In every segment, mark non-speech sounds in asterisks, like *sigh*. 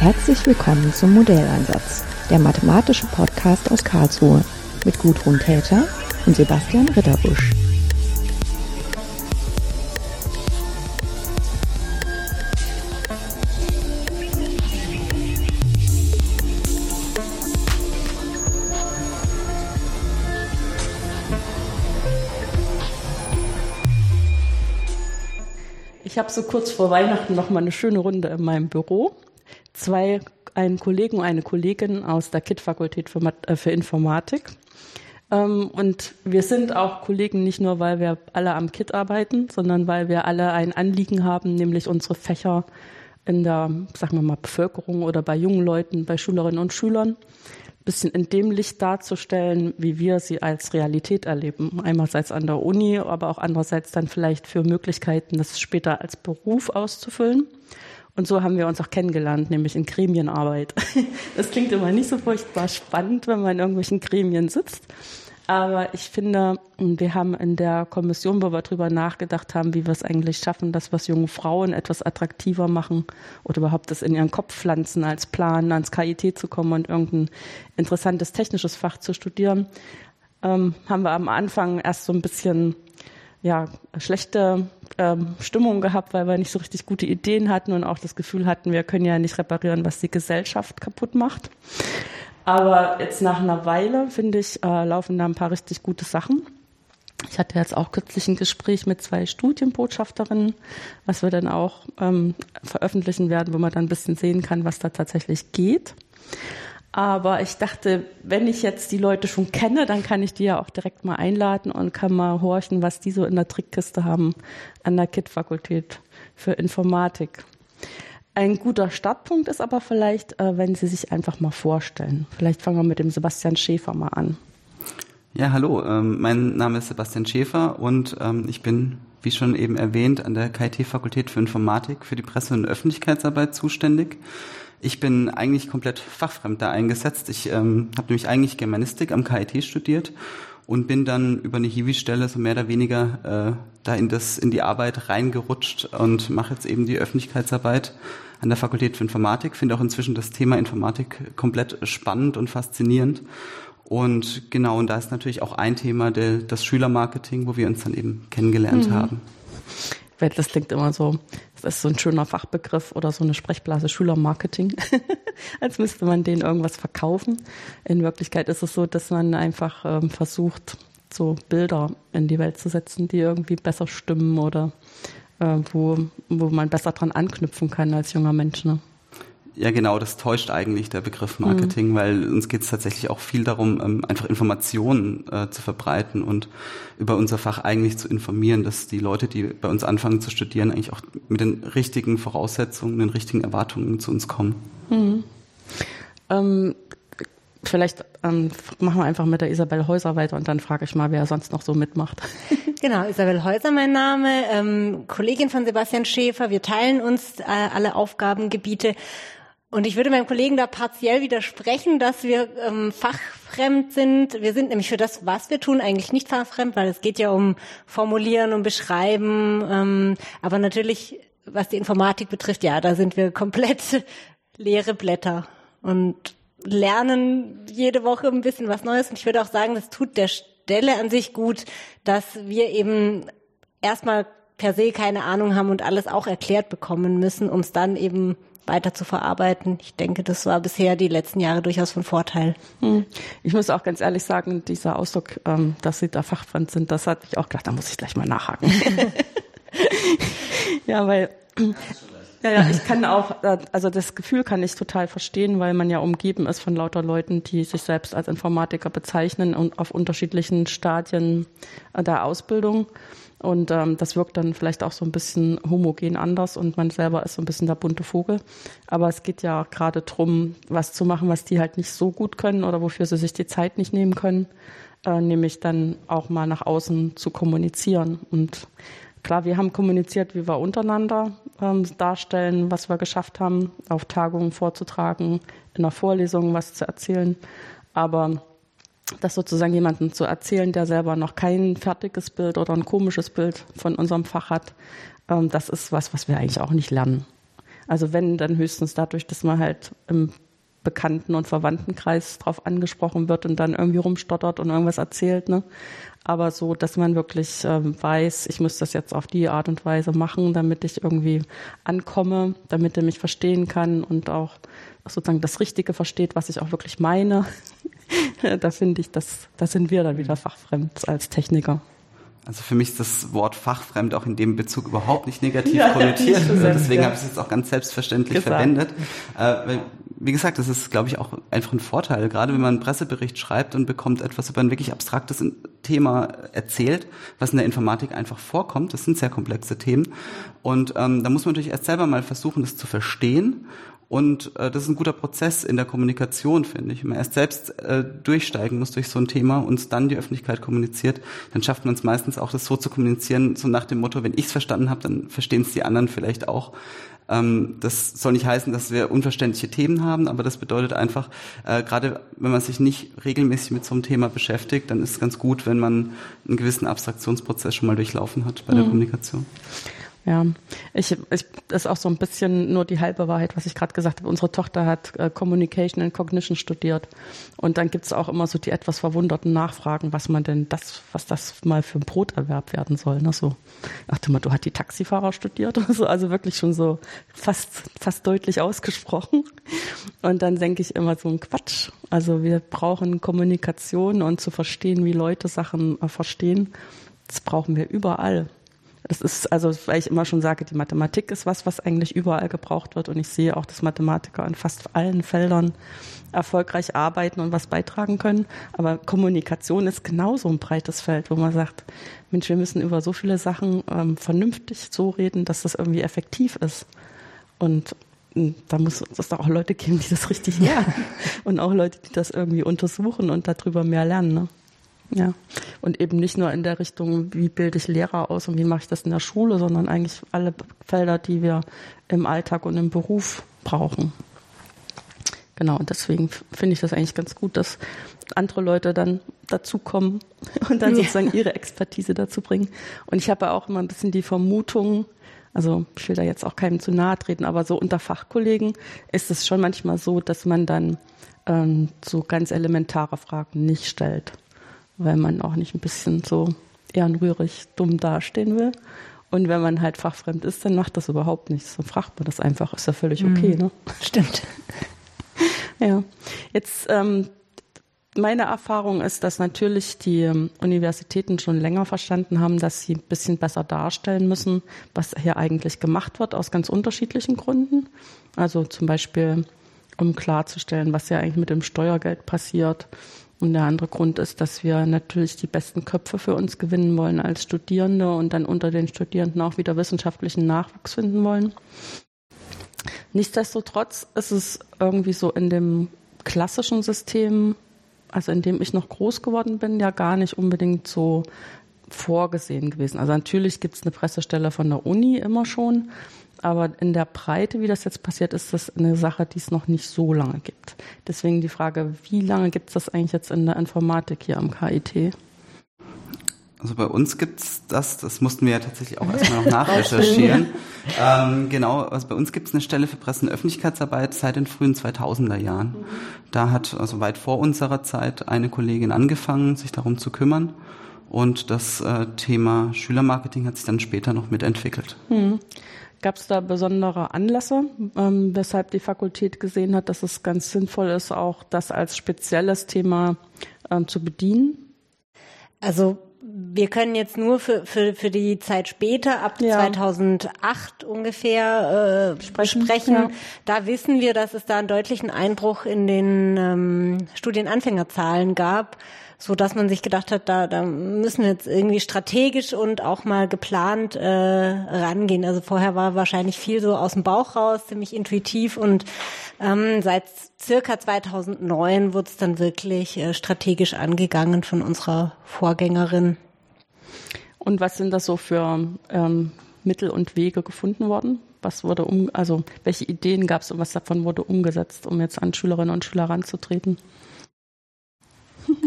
Herzlich willkommen zum Modelleinsatz, der mathematische Podcast aus Karlsruhe mit Gudrun Täter und Sebastian Ritterbusch. Ich habe so kurz vor Weihnachten noch mal eine schöne Runde in meinem Büro. Zwei, einen Kollegen und eine Kollegin aus der KIT-Fakultät für, äh, für, Informatik. Ähm, und wir sind auch Kollegen nicht nur, weil wir alle am KIT arbeiten, sondern weil wir alle ein Anliegen haben, nämlich unsere Fächer in der, sagen wir mal, Bevölkerung oder bei jungen Leuten, bei Schülerinnen und Schülern bisschen in dem Licht darzustellen, wie wir sie als Realität erleben. Einerseits an der Uni, aber auch andererseits dann vielleicht für Möglichkeiten, das später als Beruf auszufüllen. Und so haben wir uns auch kennengelernt, nämlich in Gremienarbeit. *laughs* Das klingt immer nicht so furchtbar spannend, wenn man in irgendwelchen Gremien sitzt. Aber ich finde, wir haben in der Kommission, wo wir darüber nachgedacht haben, wie wir es eigentlich schaffen, dass wir junge Frauen etwas attraktiver machen oder überhaupt das in ihren Kopf pflanzen, als Plan ans KIT zu kommen und irgendein interessantes technisches Fach zu studieren, ähm, haben wir am Anfang erst so ein bisschen ja, schlechte ähm, Stimmung gehabt, weil wir nicht so richtig gute Ideen hatten und auch das Gefühl hatten, wir können ja nicht reparieren, was die Gesellschaft kaputt macht. Aber jetzt nach einer Weile, finde ich, äh, laufen da ein paar richtig gute Sachen. Ich hatte jetzt auch kürzlich ein Gespräch mit zwei Studienbotschafterinnen, was wir dann auch ähm, veröffentlichen werden, wo man dann ein bisschen sehen kann, was da tatsächlich geht. Aber ich dachte, wenn ich jetzt die Leute schon kenne, dann kann ich die ja auch direkt mal einladen und kann mal horchen, was die so in der Trickkiste haben an der KIT-Fakultät für Informatik. Ein guter Startpunkt ist aber vielleicht, äh, wenn Sie sich einfach mal vorstellen. Vielleicht fangen wir mit dem Sebastian Schäfer mal an. Ja, hallo, ähm, mein Name ist Sebastian Schäfer und ähm, ich bin, wie schon eben erwähnt, an der KIT-Fakultät für Informatik für die Presse- und Öffentlichkeitsarbeit zuständig. Ich bin eigentlich komplett fachfremd da eingesetzt. Ich ähm, habe nämlich eigentlich Germanistik am KIT studiert und bin dann über eine Hiwi-Stelle so mehr oder weniger äh, da in, das, in die Arbeit reingerutscht und mache jetzt eben die Öffentlichkeitsarbeit an der Fakultät für Informatik. Finde auch inzwischen das Thema Informatik komplett spannend und faszinierend. Und genau, und da ist natürlich auch ein Thema der, das Schülermarketing, wo wir uns dann eben kennengelernt mhm. haben. Das klingt immer so, das ist so ein schöner Fachbegriff oder so eine Sprechblase Schülermarketing, *laughs* als müsste man denen irgendwas verkaufen. In Wirklichkeit ist es so, dass man einfach ähm, versucht, so Bilder in die Welt zu setzen, die irgendwie besser stimmen oder äh, wo, wo man besser dran anknüpfen kann als junger Mensch. Ne? Ja, genau, das täuscht eigentlich der Begriff Marketing, mhm. weil uns geht es tatsächlich auch viel darum, ähm, einfach Informationen äh, zu verbreiten und über unser Fach eigentlich zu informieren, dass die Leute, die bei uns anfangen zu studieren, eigentlich auch mit den richtigen Voraussetzungen, den richtigen Erwartungen zu uns kommen. Mhm. Ähm, vielleicht ähm, machen wir einfach mit der Isabel Häuser weiter und dann frage ich mal, wer sonst noch so mitmacht. *laughs* Genau, Isabel Häuser mein Name, ähm, Kollegin von Sebastian Schäfer. Wir teilen uns äh, alle Aufgabengebiete und ich würde meinem Kollegen da partiell widersprechen, dass wir ähm, fachfremd sind. Wir sind nämlich für das, was wir tun, eigentlich nicht fachfremd, weil es geht ja um Formulieren, um Beschreiben. Ähm, aber natürlich, was die Informatik betrifft, ja, da sind wir komplett *laughs* leere Blätter und lernen jede Woche ein bisschen was Neues. Und ich würde auch sagen, das tut der Stelle an sich gut, dass wir eben erstmal per se keine Ahnung haben und alles auch erklärt bekommen müssen, um es dann eben weiter zu verarbeiten. Ich denke, das war bisher die letzten Jahre durchaus von Vorteil. Hm. Ich muss auch ganz ehrlich sagen, dieser Ausdruck, ähm, dass Sie da Fachfremd sind, das hat mich auch gedacht, da muss ich gleich mal nachhaken. *laughs* ja, weil ja, ja, ich kann auch, äh, also das Gefühl kann ich total verstehen, weil man ja umgeben ist von lauter Leuten, die sich selbst als Informatiker bezeichnen und auf unterschiedlichen Stadien der Ausbildung. Und ähm, das wirkt dann vielleicht auch so ein bisschen homogen anders und man selber ist so ein bisschen der bunte Vogel. Aber es geht ja gerade drum, was zu machen, was die halt nicht so gut können oder wofür sie sich die Zeit nicht nehmen können, äh, nämlich dann auch mal nach außen zu kommunizieren. Und klar, wir haben kommuniziert, wie wir untereinander ähm, darstellen, was wir geschafft haben, auf Tagungen vorzutragen, in einer Vorlesung was zu erzählen. Aber das sozusagen jemanden zu erzählen, der selber noch kein fertiges Bild oder ein komisches Bild von unserem Fach hat, ähm, das ist was, was wir eigentlich auch nicht lernen. Also wenn, dann höchstens dadurch, dass man halt im Bekannten- und Verwandtenkreis drauf angesprochen wird und dann irgendwie rumstottert und irgendwas erzählt. Ne? Aber so, dass man wirklich ähm, weiß, ich muss das jetzt auf die Art und Weise machen, damit ich irgendwie ankomme, damit er mich verstehen kann und auch sozusagen das Richtige versteht, was ich auch wirklich meine. *laughs* da finde ich, das, da sind wir dann wieder fachfremd als Techniker. Also für mich ist das Wort fachfremd auch in dem Bezug überhaupt nicht negativ *laughs* ja, konnotiert. Deswegen ja. habe ich es jetzt auch ganz selbstverständlich Gesagt. verwendet. Äh, wie gesagt, das ist, glaube ich, auch einfach ein Vorteil. Gerade wenn man einen Pressebericht schreibt und bekommt etwas über ein wirklich abstraktes Thema erzählt, was in der Informatik einfach vorkommt. Das sind sehr komplexe Themen. Und ähm, da muss man natürlich erst selber mal versuchen, das zu verstehen und äh, das ist ein guter Prozess in der Kommunikation, finde ich. Wenn man erst selbst äh, durchsteigen muss durch so ein Thema und dann die Öffentlichkeit kommuniziert, dann schafft man es meistens auch, das so zu kommunizieren, so nach dem Motto, wenn ich es verstanden habe, dann verstehen es die anderen vielleicht auch. Ähm, das soll nicht heißen, dass wir unverständliche Themen haben, aber das bedeutet einfach, äh, gerade wenn man sich nicht regelmäßig mit so einem Thema beschäftigt, dann ist es ganz gut, wenn man einen gewissen Abstraktionsprozess schon mal durchlaufen hat bei der mhm. Kommunikation. Ja, ich, ich ist auch so ein bisschen nur die halbe Wahrheit, was ich gerade gesagt habe. Unsere Tochter hat äh, Communication and Cognition studiert. Und dann gibt es auch immer so die etwas verwunderten Nachfragen, was man denn das, was das mal für ein Broterwerb werden soll. Ne? So, ach du mal, du hast die Taxifahrer studiert oder so, also wirklich schon so fast, fast deutlich ausgesprochen. Und dann denke ich immer so ein Quatsch. Also wir brauchen Kommunikation und zu verstehen, wie Leute Sachen äh, verstehen. Das brauchen wir überall. Das ist also, weil ich immer schon sage, die Mathematik ist was, was eigentlich überall gebraucht wird. Und ich sehe auch, dass Mathematiker in fast allen Feldern erfolgreich arbeiten und was beitragen können. Aber Kommunikation ist genauso ein breites Feld, wo man sagt, Mensch, wir müssen über so viele Sachen ähm, vernünftig so reden, dass das irgendwie effektiv ist. Und hm, da muss es da auch Leute geben, die das richtig lernen. und auch Leute, die das irgendwie untersuchen und darüber mehr lernen. Ne? Ja, und eben nicht nur in der Richtung, wie bilde ich Lehrer aus und wie mache ich das in der Schule, sondern eigentlich alle Felder, die wir im Alltag und im Beruf brauchen. Genau, und deswegen finde ich das eigentlich ganz gut, dass andere Leute dann dazukommen *laughs* und dann sozusagen ihre Expertise dazu bringen. Und ich habe auch immer ein bisschen die Vermutung, also ich will da jetzt auch keinem zu nahe treten, aber so unter Fachkollegen ist es schon manchmal so, dass man dann ähm, so ganz elementare Fragen nicht stellt weil man auch nicht ein bisschen so ehrenrührig dumm dastehen will. Und wenn man halt fachfremd ist, dann macht das überhaupt nichts. Dann fragt man das einfach, ist ja völlig okay, mhm. ne? Stimmt. *laughs* ja. Jetzt, ähm, meine Erfahrung ist, dass natürlich die ähm, Universitäten schon länger verstanden haben, dass sie ein bisschen besser darstellen müssen, was hier eigentlich gemacht wird, aus ganz unterschiedlichen Gründen. Also zum Beispiel, um klarzustellen, was ja eigentlich mit dem Steuergeld passiert und der andere Grund ist, dass wir natürlich die besten Köpfe für uns gewinnen wollen als Studierende und dann unter den Studierenden auch wieder wissenschaftlichen Nachwuchs finden wollen. Nichtsdestotrotz ist es irgendwie so in dem klassischen System, also in dem ich noch groß geworden bin, ja gar nicht unbedingt so vorgesehen gewesen. Also natürlich gibt es eine Pressestelle von der Uni immer schon, aber in der Breite, wie das jetzt passiert, ist das eine Sache, die es noch nicht so lange gibt. Deswegen die Frage, wie lange gibt es das eigentlich jetzt in der Informatik hier am KIT? Also bei uns gibt's das, das mussten wir ja tatsächlich auch erstmal noch *laughs* nachrecherchieren. ähm, genau, also bei uns gibt's eine Stelle für Presse- und Öffentlichkeitsarbeit seit den frühen 2000er Jahren. Da hat also weit vor unserer Zeit eine Kollegin angefangen, sich darum zu kümmern. Und das äh, Thema Schülermarketing hat sich dann später noch mitentwickelt. Hm. Gab es da besondere Anlässe, ähm, weshalb die Fakultät gesehen hat, dass es ganz sinnvoll ist, auch das als spezielles Thema ähm, zu bedienen? Also wir können jetzt nur für, für, für die Zeit später, ab ja. 2008 ungefähr, äh, sprechen. sprechen. Ja. Da wissen wir, dass es da einen deutlichen Einbruch in den ähm, Studienanfängerzahlen gab so dass man sich gedacht hat, da, da müssen wir jetzt irgendwie strategisch und auch mal geplant äh, rangehen. Also vorher war wahrscheinlich viel so aus dem Bauch raus, ziemlich intuitiv und ähm, seit circa 2009 wurde es dann wirklich äh, strategisch angegangen von unserer Vorgängerin. Und was sind das so für ähm, Mittel und Wege gefunden worden? Was wurde um, also welche Ideen gab es und was davon wurde umgesetzt, um jetzt an Schülerinnen und Schüler ranzutreten?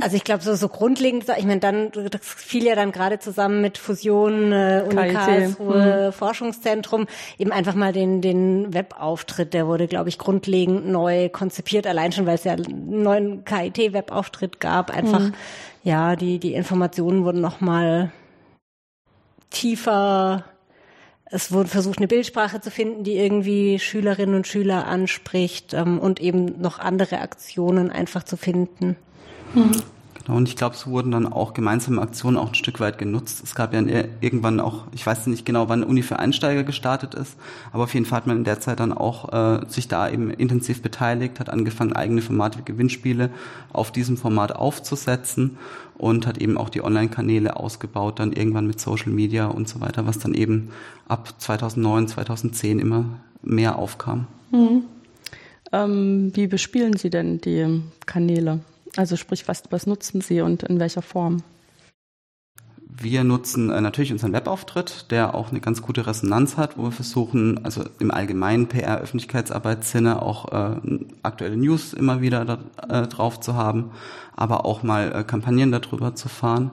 Also ich glaube, so, so grundlegend, ich meine, dann, das fiel ja dann gerade zusammen mit Fusion, äh, Uni. Karlsruhe, Forschungszentrum, eben einfach mal den, den Webauftritt, der wurde, glaube ich, grundlegend neu konzipiert, allein schon, weil es ja einen neuen KIT-Webauftritt gab, einfach, ja, die, die Informationen wurden nochmal tiefer es wurde versucht, eine Bildsprache zu finden, die irgendwie Schülerinnen und Schüler anspricht ähm, und eben noch andere Aktionen einfach zu finden. Genau, und ich glaube, es wurden dann auch gemeinsame Aktionen auch ein Stück weit genutzt. Es gab ja irgendwann auch, ich weiß nicht genau, wann Uni für Einsteiger gestartet ist, aber auf jeden Fall hat man in der Zeit dann auch äh, sich da eben intensiv beteiligt, hat angefangen, eigene Formate wie Gewinnspiele auf diesem Format aufzusetzen und hat eben auch die Online-Kanäle ausgebaut, dann irgendwann mit Social Media und so weiter, was dann eben ab 2009, 2010 immer mehr aufkam. Ähm, wie bespielen Sie denn die Kanäle? Also sprich, was, was nutzen Sie und in welcher Form? Wir nutzen äh, natürlich unseren Webauftritt, der auch eine ganz gute Resonanz hat, wo wir versuchen, also im allgemeinen PR, Öffentlichkeitsarbeitssinne auch äh, aktuelle News immer wieder da, äh, drauf zu haben, aber auch mal äh, Kampagnen darüber zu fahren.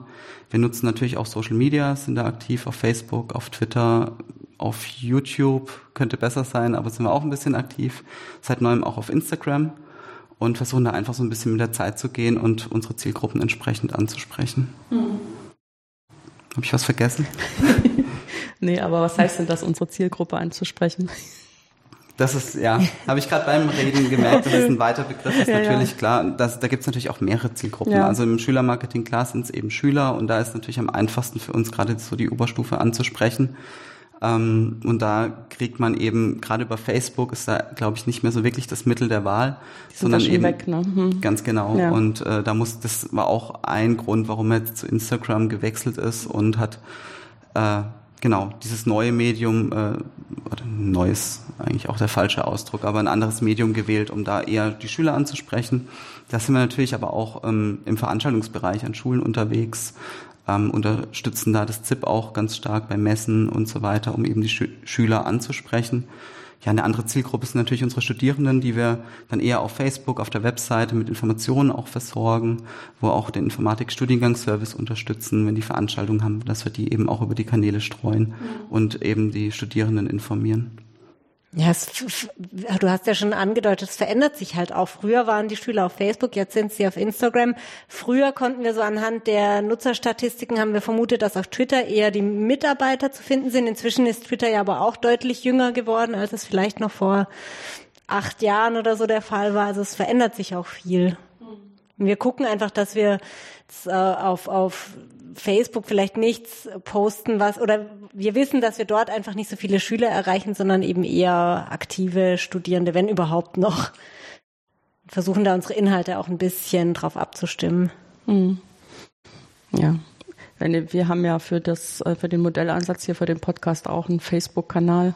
Wir nutzen natürlich auch Social Media, sind da aktiv auf Facebook, auf Twitter, auf YouTube, könnte besser sein, aber sind wir auch ein bisschen aktiv. Seit neuem auch auf Instagram und versuchen da einfach so ein bisschen mit der Zeit zu gehen und unsere Zielgruppen entsprechend anzusprechen. Mhm. Habe ich was vergessen? *laughs* nee, aber was heißt denn das, unsere Zielgruppe anzusprechen? Das ist, ja, habe ich gerade beim Reden gemerkt, das ist ein weiter Begriff, ist ja, natürlich ja. klar. Das, da gibt es natürlich auch mehrere Zielgruppen. Ja. Also im Schülermarketing, klar sind es eben Schüler und da ist natürlich am einfachsten für uns gerade so die Oberstufe anzusprechen. Ähm, und da kriegt man eben, gerade über Facebook ist da, glaube ich, nicht mehr so wirklich das Mittel der Wahl, sondern eben weg, ne? hm. ganz genau. Ja. Und äh, da muss, das war auch ein Grund, warum er jetzt zu Instagram gewechselt ist und hat äh, genau dieses neue Medium, äh, oder neues eigentlich auch der falsche Ausdruck, aber ein anderes Medium gewählt, um da eher die Schüler anzusprechen. Da sind wir natürlich aber auch ähm, im Veranstaltungsbereich an Schulen unterwegs, ähm, unterstützen da das ZIP auch ganz stark bei Messen und so weiter, um eben die Schü Schüler anzusprechen. Ja, eine andere Zielgruppe sind natürlich unsere Studierenden, die wir dann eher auf Facebook, auf der Webseite mit Informationen auch versorgen, wo auch den Informatik-Studiengangsservice unterstützen, wenn die Veranstaltungen haben, dass wir die eben auch über die Kanäle streuen mhm. und eben die Studierenden informieren. Ja, es, du hast ja schon angedeutet, es verändert sich halt auch. Früher waren die Schüler auf Facebook, jetzt sind sie auf Instagram. Früher konnten wir so anhand der Nutzerstatistiken haben wir vermutet, dass auf Twitter eher die Mitarbeiter zu finden sind. Inzwischen ist Twitter ja aber auch deutlich jünger geworden, als es vielleicht noch vor acht Jahren oder so der Fall war. Also es verändert sich auch viel. Wir gucken einfach, dass wir äh, auf, auf Facebook vielleicht nichts posten, was, oder wir wissen, dass wir dort einfach nicht so viele Schüler erreichen, sondern eben eher aktive Studierende, wenn überhaupt noch. Versuchen da unsere Inhalte auch ein bisschen drauf abzustimmen. Mhm. Ja. Wir haben ja für das, äh, für den Modellansatz hier für den Podcast auch einen Facebook-Kanal.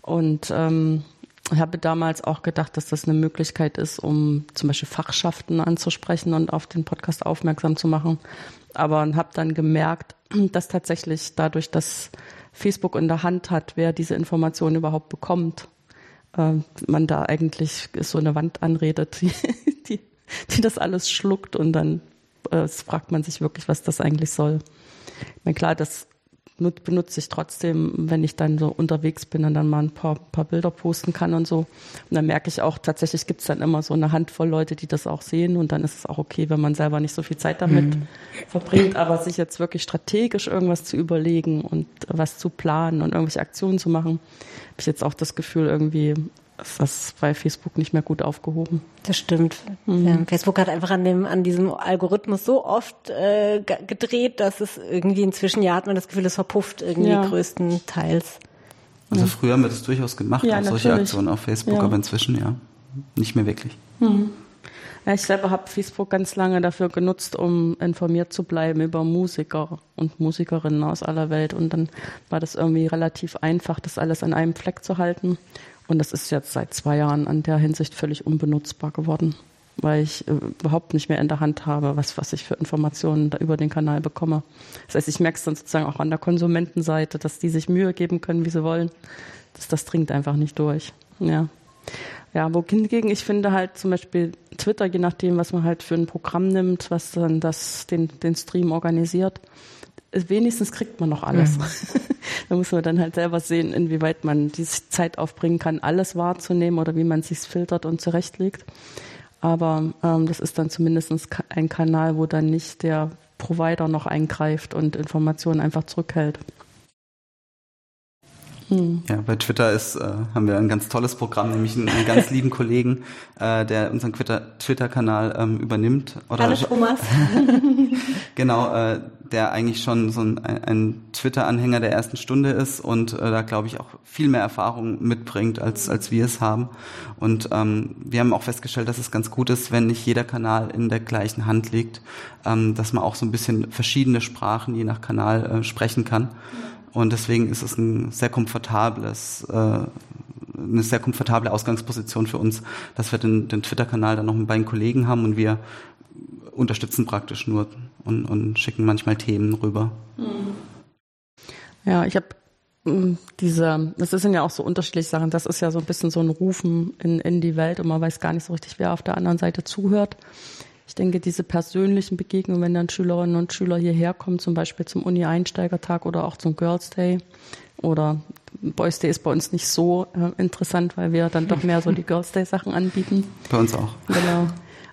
Und ähm, ich habe damals auch gedacht, dass das eine Möglichkeit ist, um zum Beispiel Fachschaften anzusprechen und auf den Podcast aufmerksam zu machen aber habe dann gemerkt, dass tatsächlich dadurch, dass Facebook in der Hand hat, wer diese Informationen überhaupt bekommt, äh, man da eigentlich so eine Wand anredet, *laughs* die, die, die das alles schluckt und dann äh, fragt man sich wirklich, was das eigentlich soll. Ich meine, klar, das benutze ich trotzdem, wenn ich dann so unterwegs bin und dann mal ein paar, paar Bilder posten kann und so. Und dann merke ich auch, tatsächlich gibt es dann immer so eine Handvoll Leute, die das auch sehen und dann ist es auch okay, wenn man selber nicht so viel Zeit damit mhm. verbringt, aber sich jetzt wirklich strategisch irgendwas zu überlegen und was zu planen und irgendwelche Aktionen zu machen, habe ich jetzt auch das Gefühl, irgendwie ist das bei Facebook nicht mehr gut aufgehoben. Das stimmt. Mhm. Ja, Facebook hat einfach an dem an diesem Algorithmus so oft äh, gedreht, dass es irgendwie inzwischen ja hat man das Gefühl, es verpufft irgendwie ja. größtenteils. Also früher haben wir das durchaus gemacht, ja, solche Aktionen auf Facebook, ja. aber inzwischen ja nicht mehr wirklich. Mhm. Ja, ich selber habe Facebook ganz lange dafür genutzt, um informiert zu bleiben über Musiker und Musikerinnen aus aller Welt. Und dann war das irgendwie relativ einfach, das alles an einem Fleck zu halten. Und das ist jetzt seit zwei Jahren an der Hinsicht völlig unbenutzbar geworden, weil ich äh, überhaupt nicht mehr in der Hand habe, was, was ich für Informationen da über den Kanal bekomme. Das heißt, ich merke es dann sozusagen auch an der Konsumentenseite, dass die sich Mühe geben können, wie sie wollen. Das, das dringt einfach nicht durch. Ja. Ja, wo hingegen, ich finde halt zum Beispiel Twitter, je nachdem, was man halt für ein Programm nimmt, was dann das, den, den Stream organisiert, wenigstens kriegt man noch alles. Mhm. *laughs* da muss man dann halt selber sehen, inwieweit man diese Zeit aufbringen kann, alles wahrzunehmen oder wie man sich filtert und zurechtlegt. Aber ähm, das ist dann zumindest ein Kanal, wo dann nicht der Provider noch eingreift und Informationen einfach zurückhält. Hm. Ja, bei Twitter ist, äh, haben wir ein ganz tolles Programm, nämlich einen, einen ganz lieben Kollegen, äh, der unseren Twitter-Kanal ähm, übernimmt. Oder Hallo Thomas. *laughs* genau, äh, der eigentlich schon so ein, ein Twitter-Anhänger der ersten Stunde ist und äh, da glaube ich auch viel mehr Erfahrung mitbringt, als, als wir es haben. Und ähm, wir haben auch festgestellt, dass es ganz gut ist, wenn nicht jeder Kanal in der gleichen Hand liegt, ähm, dass man auch so ein bisschen verschiedene Sprachen je nach Kanal äh, sprechen kann. Und deswegen ist es ein sehr komfortables, äh, eine sehr komfortable Ausgangsposition für uns, dass wir den, den Twitter-Kanal dann noch mit beiden Kollegen haben und wir unterstützen praktisch nur und, und schicken manchmal Themen rüber. Ja, ich habe hm, diese, das sind ja auch so unterschiedliche Sachen. Das ist ja so ein bisschen so ein Rufen in, in die Welt und man weiß gar nicht so richtig, wer auf der anderen Seite zuhört. Ich denke, diese persönlichen Begegnungen, wenn dann Schülerinnen und Schüler hierher kommen, zum Beispiel zum Uni-Einsteigertag oder auch zum Girls Day oder Boys Day ist bei uns nicht so äh, interessant, weil wir dann doch mehr so die Girls Day Sachen anbieten. Bei uns auch. Genau.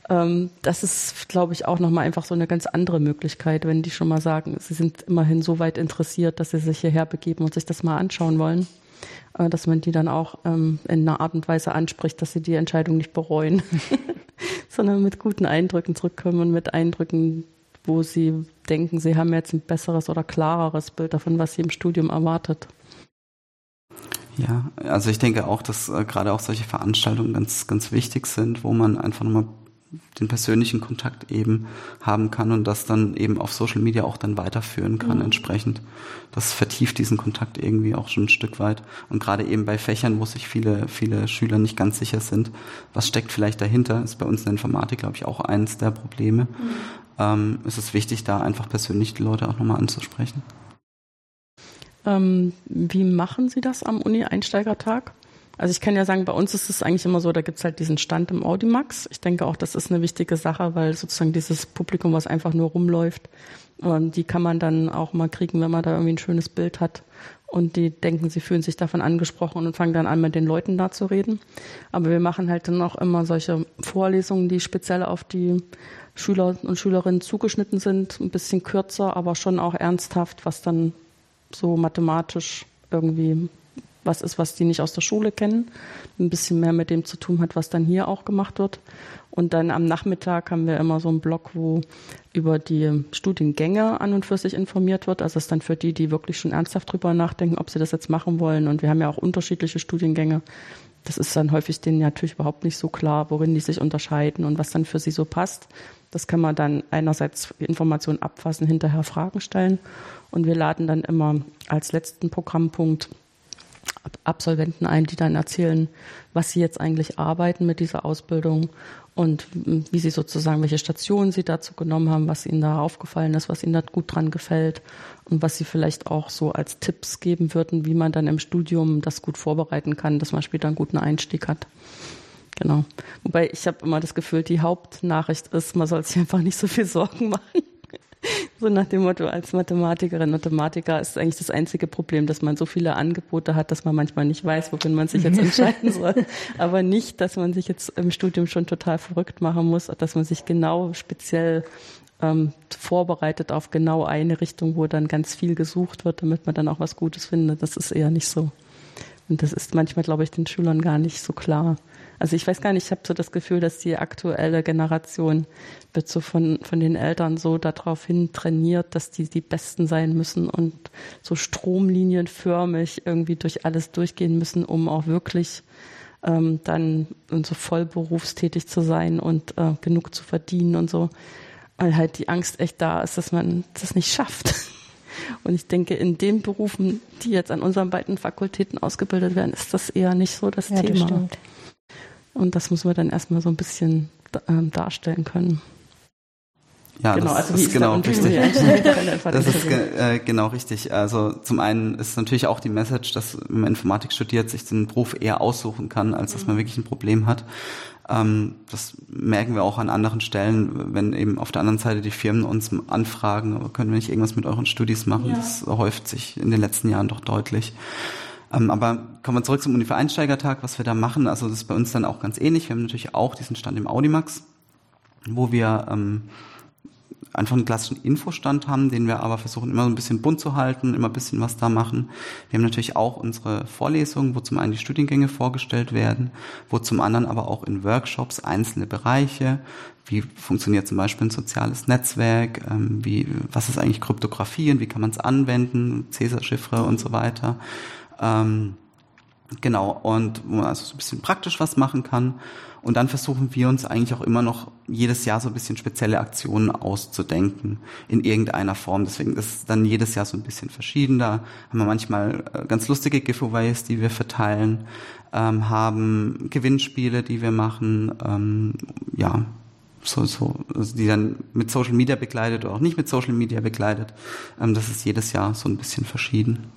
Ähm, das ist, glaube ich, auch nochmal einfach so eine ganz andere Möglichkeit, wenn die schon mal sagen, sie sind immerhin so weit interessiert, dass sie sich hierher begeben und sich das mal anschauen wollen, äh, dass man die dann auch ähm, in einer Art und Weise anspricht, dass sie die Entscheidung nicht bereuen. *laughs* sondern mit guten Eindrücken zurückkommen und mit Eindrücken, wo sie denken, sie haben jetzt ein besseres oder klareres Bild davon, was sie im Studium erwartet. Ja, also ich denke auch, dass äh, gerade auch solche Veranstaltungen ganz, ganz wichtig sind, wo man einfach nochmal den persönlichen Kontakt eben haben kann und das dann eben auf Social Media auch dann weiterführen kann mhm. entsprechend. Das vertieft diesen Kontakt irgendwie auch schon ein Stück weit. Und gerade eben bei Fächern, wo sich viele, viele Schüler nicht ganz sicher sind, was steckt vielleicht dahinter, ist bei uns in der Informatik, glaube ich, auch eins der Probleme. Mhm. Ähm, ist es wichtig, da einfach persönlich die Leute auch nochmal anzusprechen. Ähm, wie machen Sie das am Uni-Einsteigertag? Also ich kann ja sagen, bei uns ist es eigentlich immer so, da gibt's halt diesen Stand im Audimax. Ich denke auch, das ist eine wichtige Sache, weil sozusagen dieses Publikum, was einfach nur rumläuft, ähm, die kann man dann auch mal kriegen, wenn man da irgendwie ein schönes Bild hat. Und die denken, sie fühlen sich davon angesprochen und fangen dann an, mit den Leuten da zu reden. Aber wir machen halt dann auch immer solche Vorlesungen, die speziell auf die Schüler und Schülerinnen zugeschnitten sind. Ein bisschen kürzer, aber schon auch ernsthaft, was dann so mathematisch irgendwie was ist, was die nicht aus der Schule kennen, ein bisschen mehr mit dem zu tun hat, was dann hier auch gemacht wird. Und dann am Nachmittag haben wir immer so einen Blog, wo über die Studiengänge an und für sich informiert wird. Also das ist dann für die, die wirklich schon ernsthaft drüber nachdenken, ob sie das jetzt machen wollen. Und wir haben ja auch unterschiedliche Studiengänge. Das ist dann häufig denen natürlich überhaupt nicht so klar, worin die sich unterscheiden und was dann für sie so passt. Das kann man dann einerseits Informationen abfassen, hinterher Fragen stellen. Und wir laden dann immer als letzten Programmpunkt Absolventen ein, die dann erzählen, was sie jetzt eigentlich arbeiten mit dieser Ausbildung und wie sie sozusagen, welche Stationen sie dazu genommen haben, was ihnen da aufgefallen ist, was ihnen da gut dran gefällt und was sie vielleicht auch so als Tipps geben würden, wie man dann im Studium das gut vorbereiten kann, dass man später einen guten Einstieg hat. Genau. Wobei ich habe immer das Gefühl, die Hauptnachricht ist, man soll sich *laughs* einfach nicht so viel Sorgen machen. So nach dem Motto, als Mathematikerin, Mathematiker ist eigentlich das einzige Problem, dass man so viele Angebote hat, dass man manchmal nicht weiß, wofür man sich jetzt entscheiden soll. *laughs* Aber nicht, dass man sich jetzt im Studium schon total verrückt machen muss, dass man sich genau speziell ähm, vorbereitet auf genau eine Richtung, wo dann ganz viel gesucht wird, damit man dann auch was Gutes findet. Das ist eher nicht so. Und das ist manchmal, glaube ich, den Schülern gar nicht so klar. Also ich weiß gar nicht, ich habe so das Gefühl, dass die aktuelle Generation wird so von, von den Eltern so darauf hin trainiert, dass die die Besten sein müssen und so stromlinienförmig irgendwie durch alles durchgehen müssen, um auch wirklich ähm, dann so voll berufstätig zu sein und äh, genug zu verdienen und so. Weil halt die Angst echt da ist, dass man das nicht schafft. *laughs* Und ich denke, in den Berufen, die jetzt an unseren beiden Fakultäten ausgebildet werden, ist das eher nicht so das ja, Thema. Das und das müssen wir dann erstmal so ein bisschen ähm, darstellen können. Ja, genau, das also ist genau richtig. *laughs* das ist äh, genau richtig. Also zum einen ist natürlich auch die Message, dass wenn man Informatik studiert, sich den Beruf eher aussuchen kann, als dass man wirklich ein Problem hat. Ähm, das merken wir auch an anderen Stellen, wenn eben auf der anderen Seite die Firmen uns anfragen, können wir nicht irgendwas mit euren Studis machen? Ja. Das häuft sich in den letzten Jahren doch deutlich. Ähm, aber kommen wir zurück zum Uni-Einsteigertag, was wir da machen. Also das ist bei uns dann auch ganz ähnlich. Wir haben natürlich auch diesen Stand im Audimax, wo wir ähm, einfach einen klassischen Infostand haben, den wir aber versuchen immer so ein bisschen bunt zu halten, immer ein bisschen was da machen. Wir haben natürlich auch unsere Vorlesungen, wo zum einen die Studiengänge vorgestellt werden, wo zum anderen aber auch in Workshops einzelne Bereiche, wie funktioniert zum Beispiel ein soziales Netzwerk, ähm, wie, was ist eigentlich Kryptographie und wie kann man es anwenden, Cäsar-Chiffre und so weiter. Ähm, genau, und wo man also so ein bisschen praktisch was machen kann. Und dann versuchen wir uns eigentlich auch immer noch jedes Jahr so ein bisschen spezielle Aktionen auszudenken in irgendeiner Form. Deswegen ist es dann jedes Jahr so ein bisschen verschieden. Da haben wir manchmal äh, ganz lustige Giveaways, die wir verteilen, ähm, haben Gewinnspiele, die wir machen, ähm, ja, so, so, also die dann mit Social Media begleitet oder auch nicht mit Social Media begleitet. Ähm, das ist jedes Jahr so ein bisschen verschieden.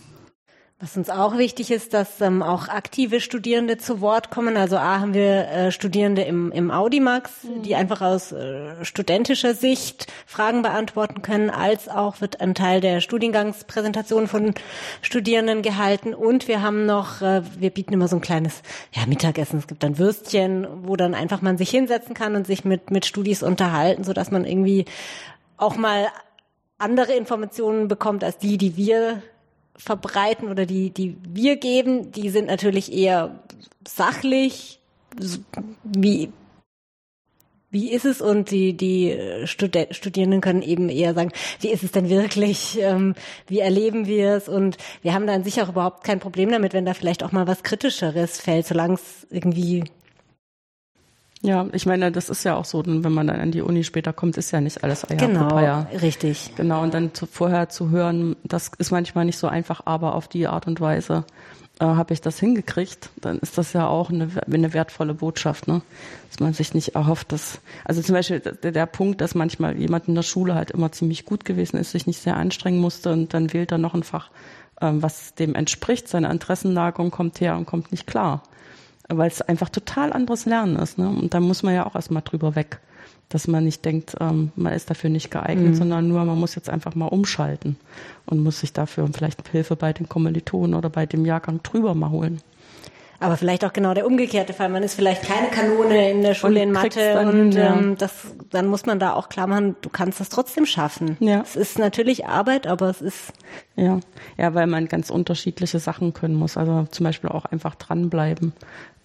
Was uns auch wichtig ist, dass ähm, auch aktive Studierende zu Wort kommen. Also A haben wir äh, Studierende im, im Audimax, mhm. die einfach aus äh, studentischer Sicht Fragen beantworten können, als auch wird ein Teil der Studiengangspräsentation von Studierenden gehalten. Und wir haben noch, äh, wir bieten immer so ein kleines ja, Mittagessen. Es gibt dann Würstchen, wo dann einfach man sich hinsetzen kann und sich mit, mit Studis unterhalten, sodass man irgendwie auch mal andere Informationen bekommt als die, die wir verbreiten oder die, die wir geben, die sind natürlich eher sachlich, wie, wie ist es? Und die, die Studi Studierenden können eben eher sagen, wie ist es denn wirklich? Ähm, wie erleben wir es? Und wir haben dann sicher auch überhaupt kein Problem damit, wenn da vielleicht auch mal was Kritischeres fällt, solange es irgendwie ja, ich meine, das ist ja auch so, wenn man dann an die Uni später kommt, ist ja nicht alles Eier Genau, Papaya. richtig. Genau, und dann zu, vorher zu hören, das ist manchmal nicht so einfach, aber auf die Art und Weise äh, habe ich das hingekriegt, dann ist das ja auch eine, eine wertvolle Botschaft, ne? dass man sich nicht erhofft, dass, also zum Beispiel der, der Punkt, dass manchmal jemand in der Schule halt immer ziemlich gut gewesen ist, sich nicht sehr anstrengen musste und dann wählt er noch ein Fach, ähm, was dem entspricht, seine Interessenlagung kommt her und kommt nicht klar weil es einfach total anderes Lernen ist. Ne? Und da muss man ja auch erstmal drüber weg, dass man nicht denkt, ähm, man ist dafür nicht geeignet, mhm. sondern nur, man muss jetzt einfach mal umschalten und muss sich dafür vielleicht Hilfe bei den Kommilitonen oder bei dem Jahrgang drüber mal holen. Aber vielleicht auch genau der umgekehrte Fall. Man ist vielleicht keine Kanone in der Schule und in Mathe und ja. ähm, das, dann muss man da auch klar machen, du kannst das trotzdem schaffen. Ja. Es ist natürlich Arbeit, aber es ist. Ja, ja, weil man ganz unterschiedliche Sachen können muss. Also zum Beispiel auch einfach dranbleiben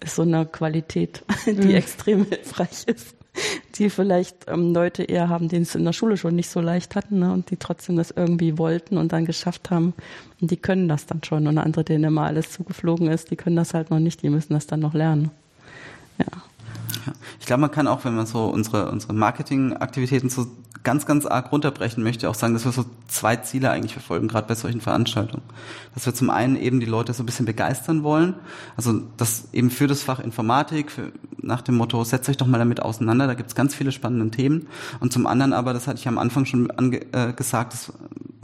ist so eine Qualität, *laughs* die mhm. extrem hilfreich ist *laughs* die vielleicht ähm, Leute eher haben, denen es in der Schule schon nicht so leicht hatten ne, und die trotzdem das irgendwie wollten und dann geschafft haben. Und die können das dann schon. Und andere, denen immer alles zugeflogen ist, die können das halt noch nicht, die müssen das dann noch lernen. Ja. ja. Ich glaube, man kann auch, wenn man so unsere, unsere Marketingaktivitäten so ganz, ganz arg runterbrechen möchte, auch sagen, dass wir so zwei Ziele eigentlich verfolgen, gerade bei solchen Veranstaltungen. Dass wir zum einen eben die Leute so ein bisschen begeistern wollen, also das eben für das Fach Informatik, für, nach dem Motto, setzt euch doch mal damit auseinander, da gibt's ganz viele spannende Themen. Und zum anderen aber, das hatte ich am Anfang schon ange, äh, gesagt, das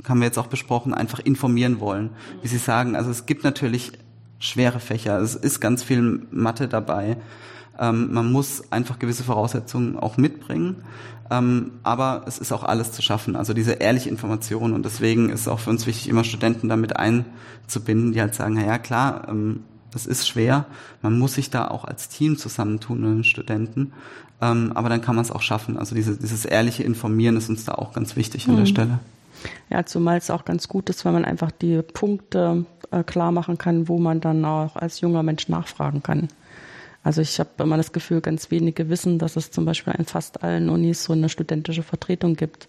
haben wir jetzt auch besprochen, einfach informieren wollen. Wie Sie sagen, also es gibt natürlich schwere Fächer, es ist ganz viel Mathe dabei. Ähm, man muss einfach gewisse Voraussetzungen auch mitbringen. Ähm, aber es ist auch alles zu schaffen. Also diese ehrliche Information. Und deswegen ist es auch für uns wichtig, immer Studenten damit einzubinden, die halt sagen, na ja klar, ähm, das ist schwer. Man muss sich da auch als Team zusammentun mit den Studenten. Ähm, aber dann kann man es auch schaffen. Also diese, dieses ehrliche Informieren ist uns da auch ganz wichtig an der mhm. Stelle. Ja, zumal es auch ganz gut ist, wenn man einfach die Punkte äh, klar machen kann, wo man dann auch als junger Mensch nachfragen kann. Also ich habe immer das Gefühl, ganz wenige wissen, dass es zum Beispiel in fast allen Unis so eine studentische Vertretung gibt,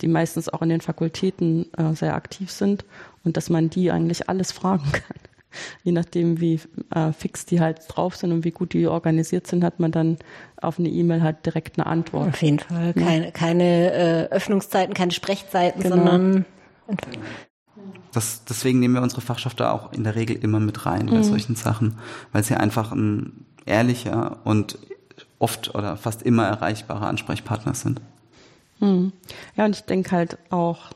die meistens auch in den Fakultäten äh, sehr aktiv sind und dass man die eigentlich alles fragen kann. *laughs* Je nachdem, wie äh, fix die halt drauf sind und wie gut die organisiert sind, hat man dann auf eine E-Mail halt direkt eine Antwort. Auf jeden Fall. Keine, keine äh, Öffnungszeiten, keine Sprechzeiten, genau. sondern das, deswegen nehmen wir unsere Fachschaft da auch in der Regel immer mit rein bei mhm. solchen Sachen, weil sie einfach ein ehrlicher und oft oder fast immer erreichbarer Ansprechpartner sind. Hm. Ja, und ich denke halt auch,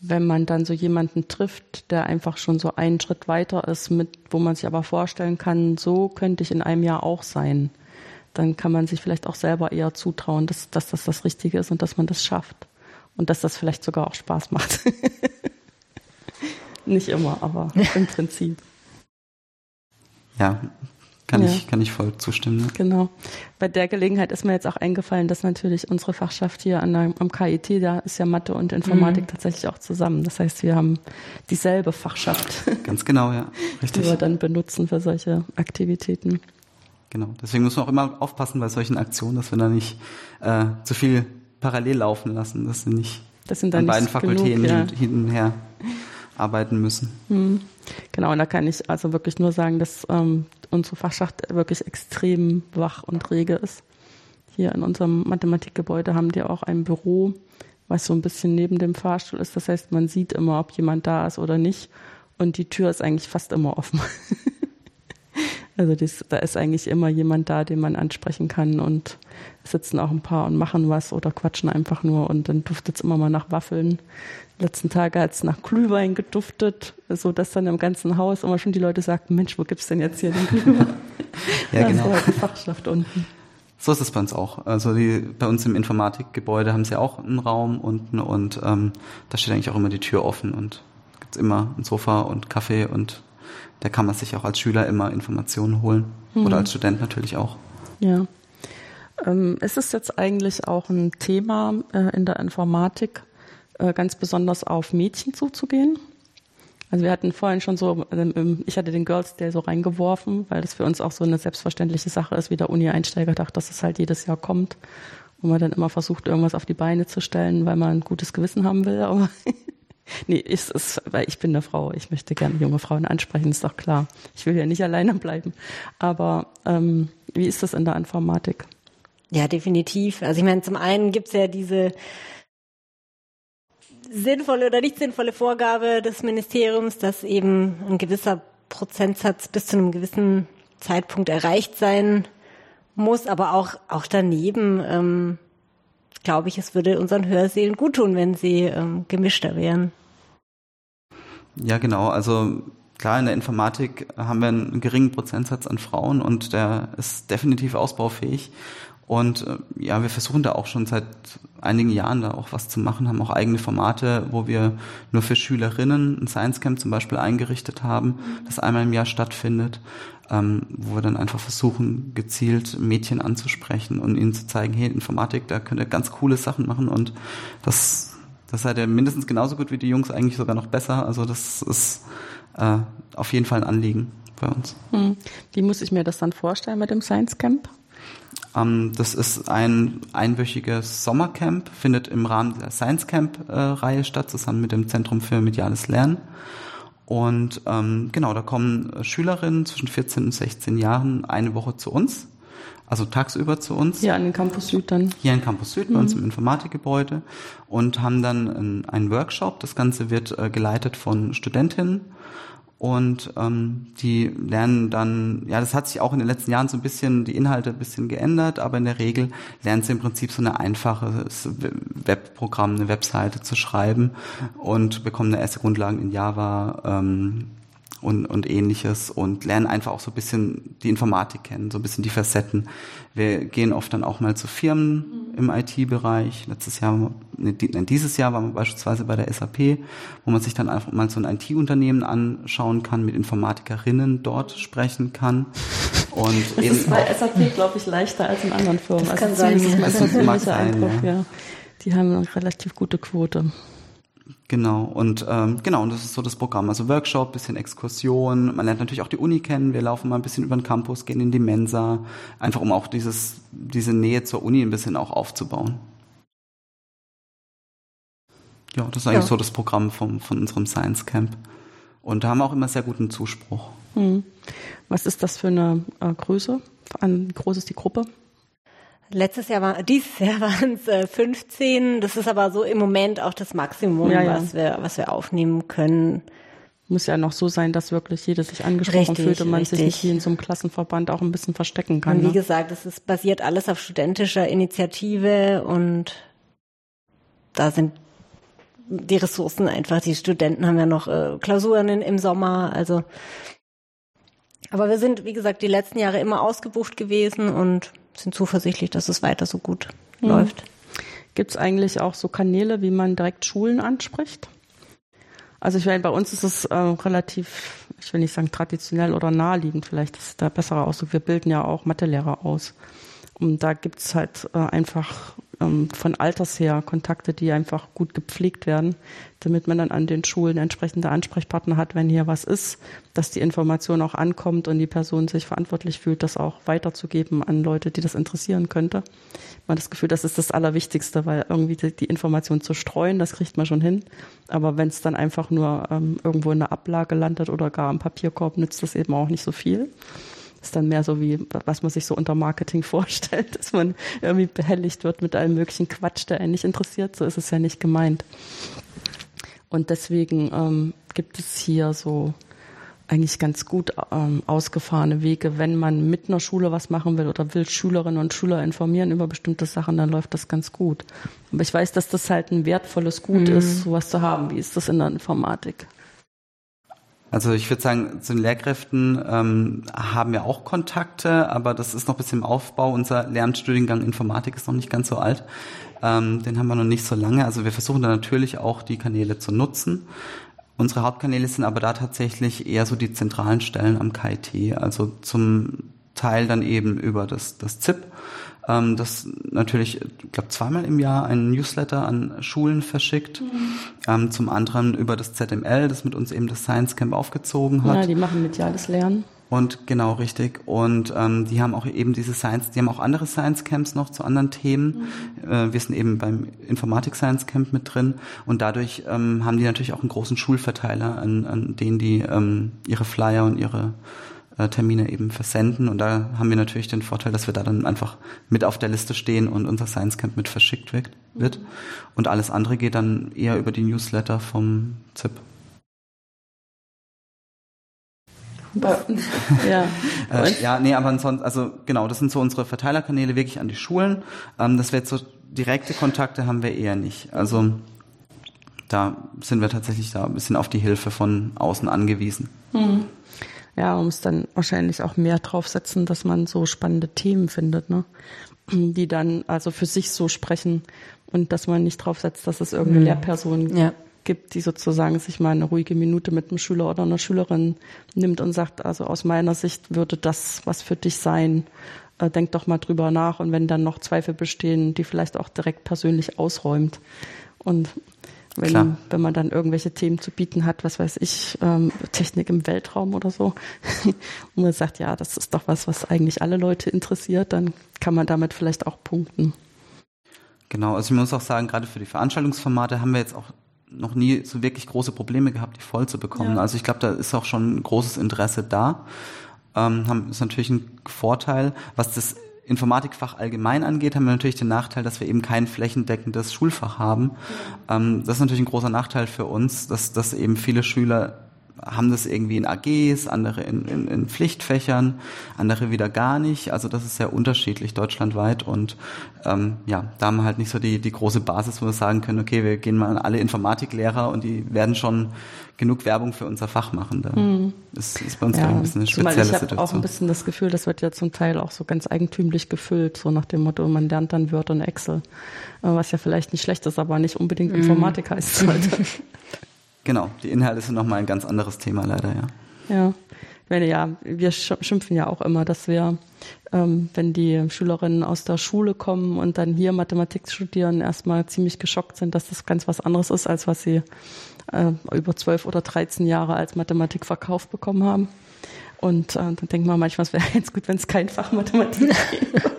wenn man dann so jemanden trifft, der einfach schon so einen Schritt weiter ist, mit, wo man sich aber vorstellen kann, so könnte ich in einem Jahr auch sein, dann kann man sich vielleicht auch selber eher zutrauen, dass, dass das das Richtige ist und dass man das schafft. Und dass das vielleicht sogar auch Spaß macht. *laughs* Nicht immer, aber im *laughs* Prinzip. Ja, kann, ja. ich, kann ich voll zustimmen. Ne? Genau. Bei der Gelegenheit ist mir jetzt auch eingefallen, dass natürlich unsere Fachschaft hier an der, am KIT, da ist ja Mathe und Informatik mhm. tatsächlich auch zusammen. Das heißt, wir haben dieselbe Fachschaft. *laughs* Ganz genau, ja. Richtig. Die wir dann benutzen für solche Aktivitäten. Genau. Deswegen muss man auch immer aufpassen bei solchen Aktionen, dass wir da nicht äh, zu viel parallel laufen lassen, dass sie nicht das sind dann an beiden Fakultäten genug, ja. hin und her arbeiten müssen. Hm. Genau, und da kann ich also wirklich nur sagen, dass ähm, unsere Fachschaft wirklich extrem wach und rege ist. Hier in unserem Mathematikgebäude haben die auch ein Büro, was so ein bisschen neben dem Fahrstuhl ist. Das heißt, man sieht immer, ob jemand da ist oder nicht. Und die Tür ist eigentlich fast immer offen. *laughs* also das, da ist eigentlich immer jemand da, den man ansprechen kann. Und sitzen auch ein paar und machen was oder quatschen einfach nur. Und dann duftet es immer mal nach Waffeln letzten Tage hat es nach Glühwein geduftet, so dass dann im ganzen Haus immer schon die Leute sagten, Mensch, wo gibt's denn jetzt hier den Glühwein? *laughs* ja, genau. Das ist halt die Fachschaft unten. So ist es bei uns auch. Also die, bei uns im Informatikgebäude haben sie auch einen Raum unten und ähm, da steht eigentlich auch immer die Tür offen und gibt's immer ein Sofa und Kaffee und da kann man sich auch als Schüler immer Informationen holen mhm. oder als Student natürlich auch. Ja. Ähm, ist es jetzt eigentlich auch ein Thema äh, in der Informatik, äh, ganz besonders auf Mädchen zuzugehen. Also wir hatten vorhin schon so, ähm, ich hatte den Girls Day so reingeworfen, weil das für uns auch so eine selbstverständliche Sache ist, wie der Uni-Einsteiger dachte, dass es halt jedes Jahr kommt und man dann immer versucht, irgendwas auf die Beine zu stellen, weil man ein gutes Gewissen haben will. Aber *laughs* nee, ist es, weil ich bin eine Frau, ich möchte gerne junge Frauen ansprechen, ist doch klar. Ich will ja nicht alleine bleiben. Aber ähm, wie ist das in der Informatik? Ja, definitiv. Also ich meine, zum einen gibt's ja diese sinnvolle oder nicht sinnvolle Vorgabe des Ministeriums, dass eben ein gewisser Prozentsatz bis zu einem gewissen Zeitpunkt erreicht sein muss, aber auch, auch daneben, ähm, glaube ich, es würde unseren Hörsälen gut tun, wenn sie ähm, gemischter wären. Ja, genau. Also klar, in der Informatik haben wir einen geringen Prozentsatz an Frauen und der ist definitiv ausbaufähig. Und äh, ja, wir versuchen da auch schon seit einigen Jahren da auch was zu machen, haben auch eigene Formate, wo wir nur für Schülerinnen ein Science Camp zum Beispiel eingerichtet haben, das einmal im Jahr stattfindet, ähm, wo wir dann einfach versuchen, gezielt Mädchen anzusprechen und ihnen zu zeigen, hey, Informatik, da könnt ihr ganz coole Sachen machen und das, das seid ihr mindestens genauso gut wie die Jungs, eigentlich sogar noch besser. Also das ist äh, auf jeden Fall ein Anliegen bei uns. Hm. Wie muss ich mir das dann vorstellen mit dem Science Camp? Ähm, das ist ein einwöchiges Sommercamp, findet im Rahmen der Science Camp-Reihe äh, statt, zusammen mit dem Zentrum für mediales Lernen. Und ähm, genau, da kommen Schülerinnen zwischen 14 und 16 Jahren eine Woche zu uns, also tagsüber zu uns. Hier an den Campus Süd dann. Hier in Campus Süd, mhm. bei uns im Informatikgebäude und haben dann einen Workshop. Das Ganze wird äh, geleitet von Studentinnen und ähm, die lernen dann, ja, das hat sich auch in den letzten Jahren so ein bisschen, die Inhalte ein bisschen geändert, aber in der Regel lernen sie im Prinzip so eine einfache Webprogramm, eine Webseite zu schreiben und bekommen eine erste Grundlagen in Java, ähm, und, und ähnliches und lernen einfach auch so ein bisschen die Informatik kennen, so ein bisschen die Facetten. Wir gehen oft dann auch mal zu Firmen im IT-Bereich. Letztes Jahr, ne, dieses Jahr waren wir beispielsweise bei der SAP, wo man sich dann einfach mal so ein IT-Unternehmen anschauen kann, mit Informatikerinnen dort sprechen kann. Und das ist bei SAP, glaube ich, leichter als in anderen Firmen. Das also kann sein. Das ist mein persönlicher Eindruck, ja. ja. Die haben eine relativ gute Quote. Genau, und ähm, genau, und das ist so das Programm. Also Workshop, bisschen Exkursion, man lernt natürlich auch die Uni kennen, wir laufen mal ein bisschen über den Campus, gehen in die Mensa, einfach um auch dieses, diese Nähe zur Uni ein bisschen auch aufzubauen. Ja, das ist eigentlich ja. so das Programm vom, von unserem Science Camp. Und da haben wir auch immer sehr guten Zuspruch. Hm. Was ist das für eine äh, Größe? Wie groß ist die Gruppe? Letztes Jahr war, *laughs* dieses Jahr waren es äh, 15. Das ist aber so im Moment auch das Maximum, ja, ja. was wir, was wir aufnehmen können. Muss ja noch so sein, dass wirklich jeder sich angesprochen richtig, fühlt und man richtig. sich nicht wie in so einem Klassenverband auch ein bisschen verstecken kann. Und wie ne? gesagt, es ist basiert alles auf studentischer Initiative und da sind die Ressourcen einfach, die Studenten haben ja noch äh, Klausuren in, im Sommer, also aber wir sind, wie gesagt, die letzten Jahre immer ausgebucht gewesen und sind zuversichtlich, dass es weiter so gut mhm. läuft. Gibt es eigentlich auch so Kanäle, wie man direkt Schulen anspricht? Also ich meine, bei uns ist es äh, relativ, ich will nicht sagen traditionell oder naheliegend, vielleicht ist der bessere Ausdruck. Wir bilden ja auch Mathelehrer aus. Und da gibt es halt äh, einfach ähm, von Alters her Kontakte, die einfach gut gepflegt werden, damit man dann an den Schulen entsprechende Ansprechpartner hat, wenn hier was ist, dass die Information auch ankommt und die Person sich verantwortlich fühlt, das auch weiterzugeben an Leute, die das interessieren könnte. Man hat das Gefühl, das ist das Allerwichtigste, weil irgendwie die, die Information zu streuen, das kriegt man schon hin. Aber wenn es dann einfach nur ähm, irgendwo in der Ablage landet oder gar im Papierkorb, nützt das eben auch nicht so viel ist dann mehr so wie, was man sich so unter Marketing *laughs* vorstellt, dass man irgendwie behelligt wird mit allem möglichen Quatsch, der einen nicht interessiert. So ist es ja nicht gemeint. Und deswegen ähm, gibt es hier so eigentlich ganz gut ähm, ausgefahrene Wege. Wenn man mit einer Schule was machen will oder will Schülerinnen und Schüler informieren über bestimmte Sachen, dann läuft das ganz gut. Aber ich weiß, dass das halt ein wertvolles Gut mhm. ist, sowas zu haben. Wie ist das in der Informatik? Also ich würde sagen, zu den Lehrkräften ähm, haben wir auch Kontakte, aber das ist noch ein bisschen im Aufbau. Unser Lernstudiengang Informatik ist noch nicht ganz so alt. Ähm, den haben wir noch nicht so lange. Also wir versuchen da natürlich auch die Kanäle zu nutzen. Unsere Hauptkanäle sind aber da tatsächlich eher so die zentralen Stellen am KIT, also zum Teil dann eben über das, das ZIP ähm, das natürlich, ich glaube, zweimal im Jahr einen Newsletter an Schulen verschickt. Mhm. Ähm, zum anderen über das ZML, das mit uns eben das Science Camp aufgezogen hat. Ja, die machen mediales Lernen. Und genau richtig. Und ähm, die haben auch eben diese Science, die haben auch andere Science Camps noch zu anderen Themen. Mhm. Äh, wir sind eben beim Informatik Science Camp mit drin und dadurch ähm, haben die natürlich auch einen großen Schulverteiler, an, an denen die ähm, ihre Flyer und ihre äh, Termine eben versenden. Und da haben wir natürlich den Vorteil, dass wir da dann einfach mit auf der Liste stehen und unser Science Camp mit verschickt wird. Und alles andere geht dann eher über die Newsletter vom ZIP. *laughs* ja. äh, ja, nee, aber ansonsten, also genau, das sind so unsere Verteilerkanäle wirklich an die Schulen. Ähm, das wird so direkte Kontakte haben wir eher nicht. Also da sind wir tatsächlich da ein bisschen auf die Hilfe von außen angewiesen. Mhm. Ja, man muss dann wahrscheinlich auch mehr draufsetzen, dass man so spannende Themen findet, ne? *clears throat* die dann also für sich so sprechen und dass man nicht draufsetzt, dass es irgendeine mhm. Lehrperson ja. gibt, die sozusagen sich mal eine ruhige Minute mit einem Schüler oder einer Schülerin nimmt und sagt, also aus meiner Sicht würde das was für dich sein. Äh, denk doch mal drüber nach und wenn dann noch Zweifel bestehen, die vielleicht auch direkt persönlich ausräumt. Und wenn, wenn man dann irgendwelche Themen zu bieten hat, was weiß ich, ähm, Technik im Weltraum oder so, *laughs* und man sagt, ja, das ist doch was, was eigentlich alle Leute interessiert, dann kann man damit vielleicht auch punkten. Genau, also ich muss auch sagen, gerade für die Veranstaltungsformate haben wir jetzt auch noch nie so wirklich große Probleme gehabt, die voll zu bekommen. Ja. Also ich glaube, da ist auch schon ein großes Interesse da. Ähm, haben, ist natürlich ein Vorteil. Was das Informatikfach allgemein angeht, haben wir natürlich den Nachteil, dass wir eben kein flächendeckendes Schulfach haben. Ähm, das ist natürlich ein großer Nachteil für uns, dass, dass eben viele Schüler haben das irgendwie in AGs, andere in, in, in Pflichtfächern, andere wieder gar nicht. Also das ist sehr unterschiedlich deutschlandweit und ähm, ja, da haben wir halt nicht so die, die große Basis, wo wir sagen können, okay, wir gehen mal an alle Informatiklehrer und die werden schon genug Werbung für unser Fach machen. Da hm. ist, ist bei uns ja, ein bisschen eine spezielle ich Situation. Ich habe auch ein bisschen das Gefühl, das wird ja zum Teil auch so ganz eigentümlich gefüllt, so nach dem Motto, man lernt dann Word und Excel, äh, was ja vielleicht nicht schlecht ist, aber nicht unbedingt hm. Informatik heißt sollte. *laughs* Genau, die Inhalte sind nochmal ein ganz anderes Thema leider, ja. Ja, ich meine, ja, wir schimpfen ja auch immer, dass wir, ähm, wenn die Schülerinnen aus der Schule kommen und dann hier Mathematik studieren, erstmal ziemlich geschockt sind, dass das ganz was anderes ist, als was sie äh, über zwölf oder dreizehn Jahre als Mathematik verkauft bekommen haben. Und äh, dann denkt man manchmal, es wäre *laughs* ganz gut, wenn es kein Fach Mathematik *laughs* gäbe.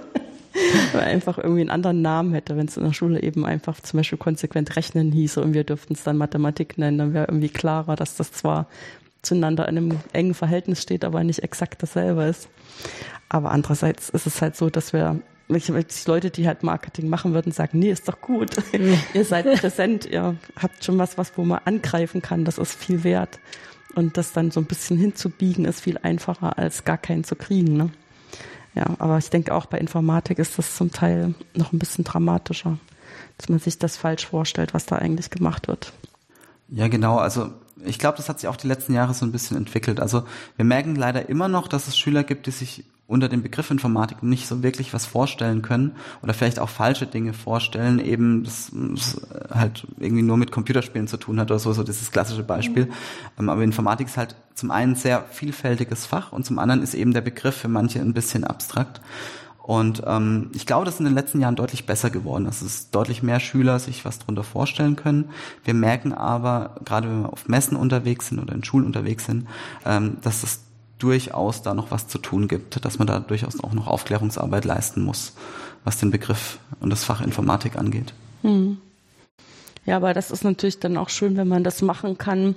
*laughs* Weil einfach irgendwie einen anderen Namen hätte, wenn es in der Schule eben einfach zum Beispiel konsequent rechnen hieße und wir dürften es dann Mathematik nennen, dann wäre irgendwie klarer, dass das zwar zueinander in einem engen Verhältnis steht, aber nicht exakt dasselbe ist. Aber andererseits ist es halt so, dass wir Leute, die halt Marketing machen würden, sagen, nee, ist doch gut. *laughs* ihr seid präsent, ihr habt schon was, was wo man angreifen kann, das ist viel wert. Und das dann so ein bisschen hinzubiegen, ist viel einfacher, als gar keinen zu kriegen. Ne? Ja, aber ich denke auch bei Informatik ist das zum Teil noch ein bisschen dramatischer, dass man sich das falsch vorstellt, was da eigentlich gemacht wird. Ja, genau. Also ich glaube, das hat sich auch die letzten Jahre so ein bisschen entwickelt. Also wir merken leider immer noch, dass es Schüler gibt, die sich unter dem Begriff Informatik nicht so wirklich was vorstellen können oder vielleicht auch falsche Dinge vorstellen, eben das, das halt irgendwie nur mit Computerspielen zu tun hat oder so, so dieses klassische Beispiel. Mhm. Aber Informatik ist halt zum einen sehr vielfältiges Fach und zum anderen ist eben der Begriff für manche ein bisschen abstrakt. Und ähm, ich glaube, das ist in den letzten Jahren deutlich besser geworden. dass es deutlich mehr Schüler sich was darunter vorstellen können. Wir merken aber, gerade wenn wir auf Messen unterwegs sind oder in Schulen unterwegs sind, ähm, dass es durchaus da noch was zu tun gibt, dass man da durchaus auch noch Aufklärungsarbeit leisten muss, was den Begriff und das Fach Informatik angeht. Hm. Ja, aber das ist natürlich dann auch schön, wenn man das machen kann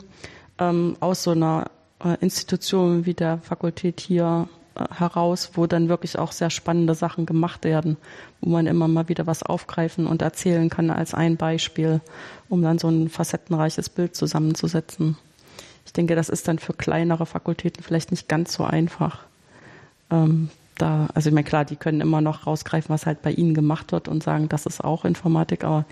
ähm, aus so einer äh, Institution wie der Fakultät hier äh, heraus, wo dann wirklich auch sehr spannende Sachen gemacht werden, wo man immer mal wieder was aufgreifen und erzählen kann als ein Beispiel, um dann so ein facettenreiches Bild zusammenzusetzen. Ich denke, das ist dann für kleinere Fakultäten vielleicht nicht ganz so einfach. Ähm, da, also ich meine, klar, die können immer noch rausgreifen, was halt bei ihnen gemacht wird und sagen, das ist auch Informatik, aber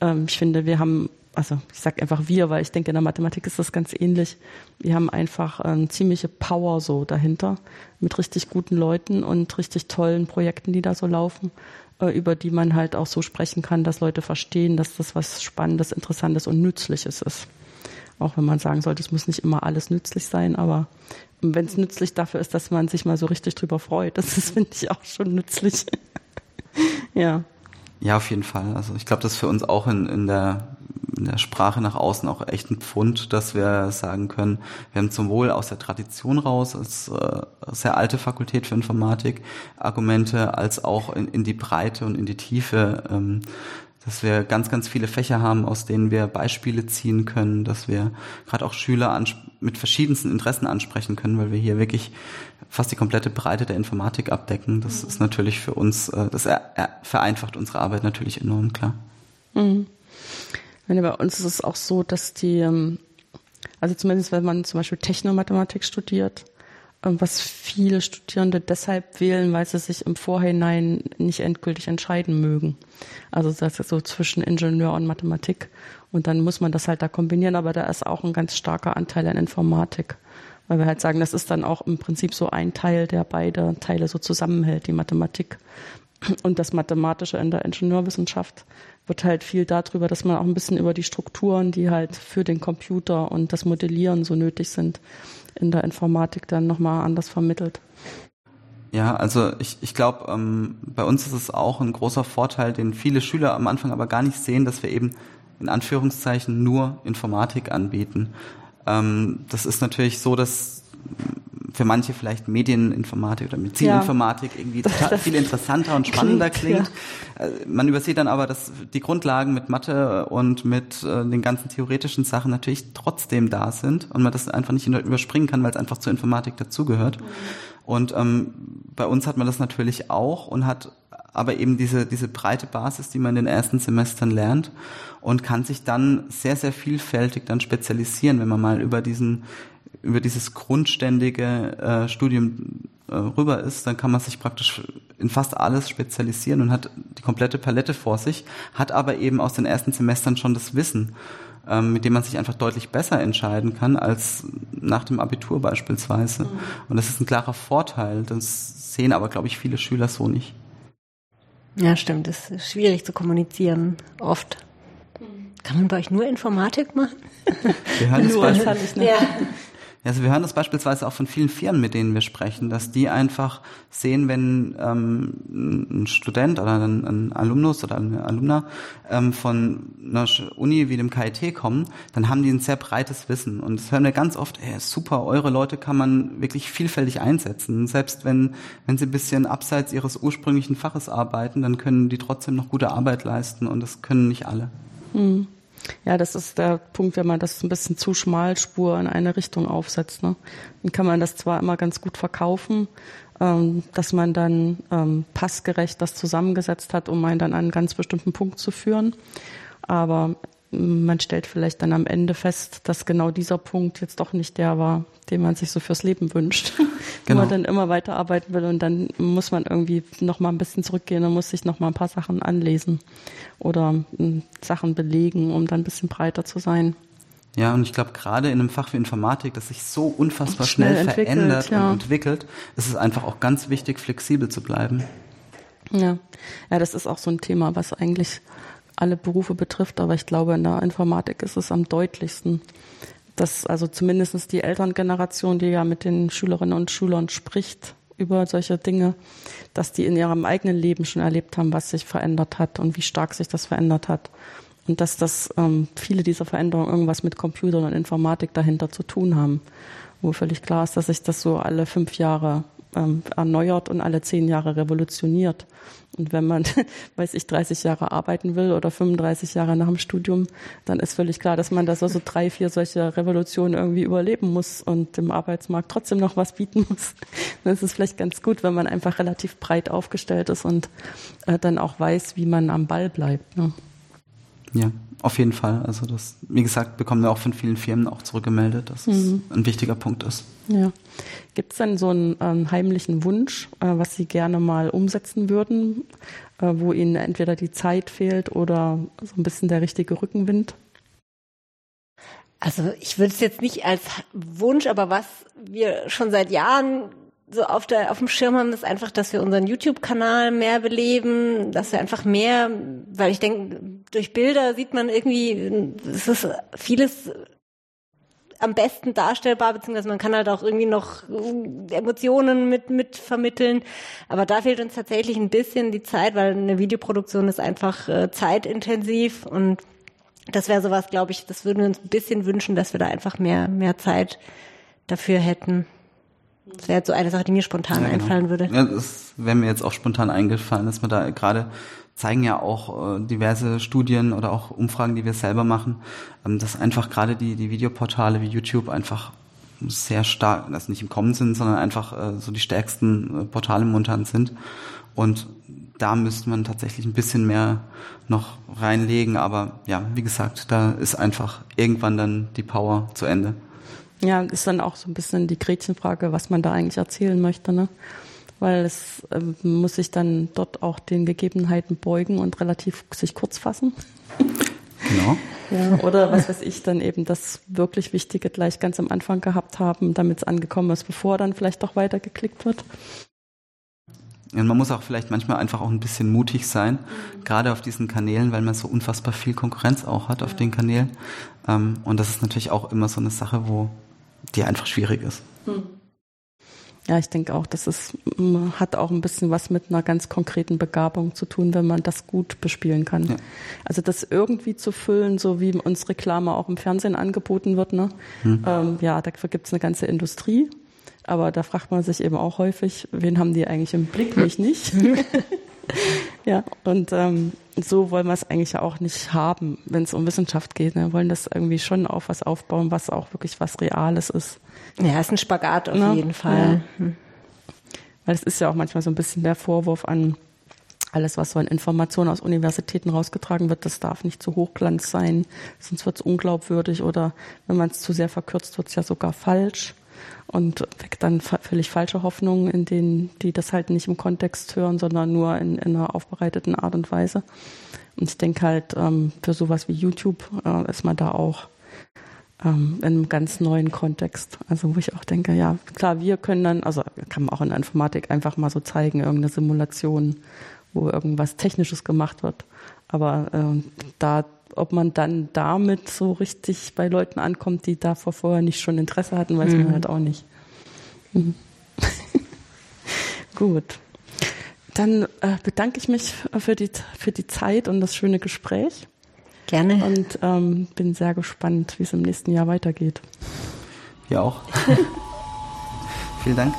ähm, ich finde, wir haben also ich sage einfach wir, weil ich denke, in der Mathematik ist das ganz ähnlich. Wir haben einfach ähm, ziemliche Power so dahinter mit richtig guten Leuten und richtig tollen Projekten, die da so laufen, äh, über die man halt auch so sprechen kann, dass Leute verstehen, dass das was Spannendes, Interessantes und Nützliches ist. Auch wenn man sagen sollte, es muss nicht immer alles nützlich sein, aber wenn es nützlich dafür ist, dass man sich mal so richtig drüber freut, das ist, finde ich, auch schon nützlich. *laughs* ja. Ja, auf jeden Fall. Also ich glaube, das ist für uns auch in, in der in der Sprache nach außen auch echt ein Pfund, dass wir sagen können, wir haben sowohl aus der Tradition raus, als äh, sehr alte Fakultät für Informatik, Argumente, als auch in, in die Breite und in die Tiefe, ähm, dass wir ganz, ganz viele Fächer haben, aus denen wir Beispiele ziehen können, dass wir gerade auch Schüler mit verschiedensten Interessen ansprechen können, weil wir hier wirklich fast die komplette Breite der Informatik abdecken. Das ist natürlich für uns, äh, das vereinfacht unsere Arbeit natürlich enorm, klar. Mhm. Meine, bei uns ist es auch so, dass die, ähm, also zumindest wenn man zum Beispiel Technomathematik studiert, ähm, was viele Studierende deshalb wählen, weil sie sich im Vorhinein nicht endgültig entscheiden mögen. Also das ist so zwischen Ingenieur und Mathematik. Und dann muss man das halt da kombinieren, aber da ist auch ein ganz starker Anteil an Informatik. Weil wir halt sagen, das ist dann auch im Prinzip so ein Teil, der beide Teile so zusammenhält, die Mathematik und das Mathematische in der Ingenieurwissenschaft wird halt viel darüber, dass man auch ein bisschen über die Strukturen, die halt für den Computer und das Modellieren so nötig sind, in der Informatik dann nochmal anders vermittelt. Ja, also ich, ich glaube, ähm, bei uns ist es auch ein großer Vorteil, den viele Schüler am Anfang aber gar nicht sehen, dass wir eben in Anführungszeichen nur Informatik anbieten. Ähm, das ist natürlich so, dass für manche vielleicht Medieninformatik oder Medizininformatik ja. irgendwie total viel interessanter und spannender klingt. klingt. Ja. Äh, man übersieht dann aber, dass die Grundlagen mit Mathe und mit äh, den ganzen theoretischen Sachen natürlich trotzdem da sind und man das einfach nicht überspringen kann, weil es einfach zur Informatik dazugehört. Mhm. Und ähm, bei uns hat man das natürlich auch und hat aber eben diese, diese breite Basis, die man in den ersten Semestern lernt und kann sich dann sehr, sehr vielfältig dann spezialisieren, wenn man mal über diesen über dieses grundständige äh, Studium äh, rüber ist, dann kann man sich praktisch in fast alles spezialisieren und hat die komplette Palette vor sich, hat aber eben aus den ersten Semestern schon das Wissen, mit dem man sich einfach deutlich besser entscheiden kann als nach dem Abitur beispielsweise. Mhm. Und das ist ein klarer Vorteil. Das sehen aber, glaube ich, viele Schüler so nicht. Ja, stimmt. Das ist schwierig zu kommunizieren, oft. Kann man bei euch nur Informatik machen? Wir hören *laughs* nur, das Beispiel, ja. Also wir hören das beispielsweise auch von vielen Firmen, mit denen wir sprechen, dass die einfach sehen, wenn ähm, ein Student oder ein, ein Alumnus oder eine Alumna ähm, von einer Uni wie dem KIT kommen, dann haben die ein sehr breites Wissen. Und das hören wir ganz oft, ey, super, eure Leute kann man wirklich vielfältig einsetzen. Selbst wenn, wenn sie ein bisschen abseits ihres ursprünglichen Faches arbeiten, dann können die trotzdem noch gute Arbeit leisten und das können nicht alle. Mhm. Ja, das ist der Punkt, wenn man das ein bisschen zu schmalspur in eine Richtung aufsetzt. Ne? Dann kann man das zwar immer ganz gut verkaufen, ähm, dass man dann ähm, passgerecht das zusammengesetzt hat, um einen dann an einen ganz bestimmten Punkt zu führen. Aber man stellt vielleicht dann am Ende fest, dass genau dieser Punkt jetzt doch nicht der war, den man sich so fürs Leben wünscht. genau. *laughs* wo man dann immer weiterarbeiten will und dann muss man irgendwie noch mal ein bisschen zurückgehen und muss sich noch mal ein paar Sachen anlesen oder hm, Sachen belegen, um dann ein bisschen breiter zu sein. Ja, und ich glaube, gerade in einem Fach wie Informatik, das sich so unfassbar schnell, schnell verändert ja. und entwickelt, ist es einfach auch ganz wichtig, flexibel zu bleiben. Ja. ja, das ist auch so ein Thema, was eigentlich alle Berufe betrifft, aber ich glaube, in der Informatik ist es am deutlichsten, dass also zumindest die Elterngeneration, die ja mit den Schülerinnen und Schülern spricht über solche Dinge, dass die in ihrem eigenen Leben schon erlebt haben, was sich verändert hat und wie stark sich das verändert hat. Und dass das ähm, viele dieser Veränderungen irgendwas mit Computern und Informatik dahinter zu tun haben. Wo völlig klar ist, dass sich das so alle fünf Jahre ähm, erneuert und alle zehn Jahre revolutioniert. Und wenn man, *laughs* weiß ich, 30 Jahre arbeiten will oder 35 Jahre nach dem Studium, dann ist völlig klar, dass man da so, drei, vier solche Revolutionen irgendwie überleben muss und dem Arbeitsmarkt trotzdem noch was bieten muss. *laughs* Dann ist es vielleicht ganz gut, wenn man einfach relativ breit aufgestellt ist und äh, dann auch weiß, wie man am Ball bleibt. Ne? Ja, auf jeden Fall. Also das, wie gesagt, bekommen wir auch von vielen Firmen auch zurückgemeldet, dass es mhm. ein wichtiger Punkt ist. Ja. Gibt es denn so einen ähm, heimlichen Wunsch, äh, was Sie gerne mal umsetzen würden, äh, wo Ihnen entweder die Zeit fehlt oder so ein bisschen der richtige Rückenwind? Also ich würde es jetzt nicht als Wunsch, aber was wir schon seit Jahren so auf der auf dem Schirm haben, ist einfach, dass wir unseren YouTube-Kanal mehr beleben, dass wir einfach mehr, weil ich denke, durch Bilder sieht man irgendwie, es ist vieles am besten darstellbar, beziehungsweise man kann halt auch irgendwie noch Emotionen mit, mit vermitteln. Aber da fehlt uns tatsächlich ein bisschen die Zeit, weil eine Videoproduktion ist einfach äh, zeitintensiv und das wäre sowas, glaube ich, das würden wir uns ein bisschen wünschen, dass wir da einfach mehr, mehr Zeit dafür hätten. Das wäre jetzt so eine Sache, die mir spontan ja, genau. einfallen würde. Ja, das wäre mir jetzt auch spontan eingefallen, dass man da gerade zeigen ja auch äh, diverse Studien oder auch Umfragen, die wir selber machen, ähm, dass einfach gerade die, die Videoportale wie YouTube einfach sehr stark, das nicht im Kommen sind, sondern einfach äh, so die stärksten äh, Portale momentan sind. Und da müsste man tatsächlich ein bisschen mehr noch reinlegen. Aber ja, wie gesagt, da ist einfach irgendwann dann die Power zu Ende. Ja, ist dann auch so ein bisschen die Gretchenfrage, was man da eigentlich erzählen möchte, ne? Weil es äh, muss sich dann dort auch den Gegebenheiten beugen und relativ sich kurz fassen. Genau. *laughs* Ja, oder was weiß ich, dann eben das wirklich Wichtige gleich ganz am Anfang gehabt haben, damit es angekommen ist, bevor dann vielleicht doch weiter geklickt wird. Und man muss auch vielleicht manchmal einfach auch ein bisschen mutig sein, mhm. gerade auf diesen Kanälen, weil man so unfassbar viel Konkurrenz auch hat ja. auf den Kanälen. Ähm, und das ist natürlich auch immer so eine Sache, wo die einfach schwierig ist. Hm. Ja, ich denke auch, das ist, hat auch ein bisschen was mit einer ganz konkreten Begabung zu tun, wenn man das gut bespielen kann. Ja. Also das irgendwie zu füllen, so wie uns Reklame auch im Fernsehen angeboten wird, ne? Hm. Ähm, ja, dafür gibt es eine ganze Industrie. Aber da fragt man sich eben auch häufig, wen haben die eigentlich im Blick, mich nicht. *laughs* *laughs* *laughs* ja, und ähm, so wollen wir es eigentlich ja auch nicht haben, wenn es um Wissenschaft geht. Ne? Wir wollen das irgendwie schon auf was aufbauen, was auch wirklich was Reales ist. Ja, ist ein Spagat auf ja, jeden Fall. Ja. Hm. Weil es ist ja auch manchmal so ein bisschen der Vorwurf an alles, was so an Informationen aus Universitäten rausgetragen wird, das darf nicht zu hochglanz sein, sonst wird es unglaubwürdig oder wenn man es zu sehr verkürzt, wird es ja sogar falsch und weckt dann völlig falsche Hoffnungen, in denen die das halt nicht im Kontext hören, sondern nur in, in einer aufbereiteten Art und Weise. Und ich denke halt, ähm, für sowas wie YouTube äh, ist man da auch ähm, in einem ganz neuen Kontext. Also wo ich auch denke, ja, klar, wir können dann, also kann man auch in der Informatik einfach mal so zeigen, irgendeine Simulation, wo irgendwas Technisches gemacht wird. Aber äh, da ob man dann damit so richtig bei Leuten ankommt, die davor vorher nicht schon Interesse hatten, weiß mhm. man halt auch nicht. Mhm. *laughs* Gut. Dann äh, bedanke ich mich für die, für die Zeit und das schöne Gespräch. Gerne. Und ähm, bin sehr gespannt, wie es im nächsten Jahr weitergeht. Ja auch. *laughs* Vielen Dank.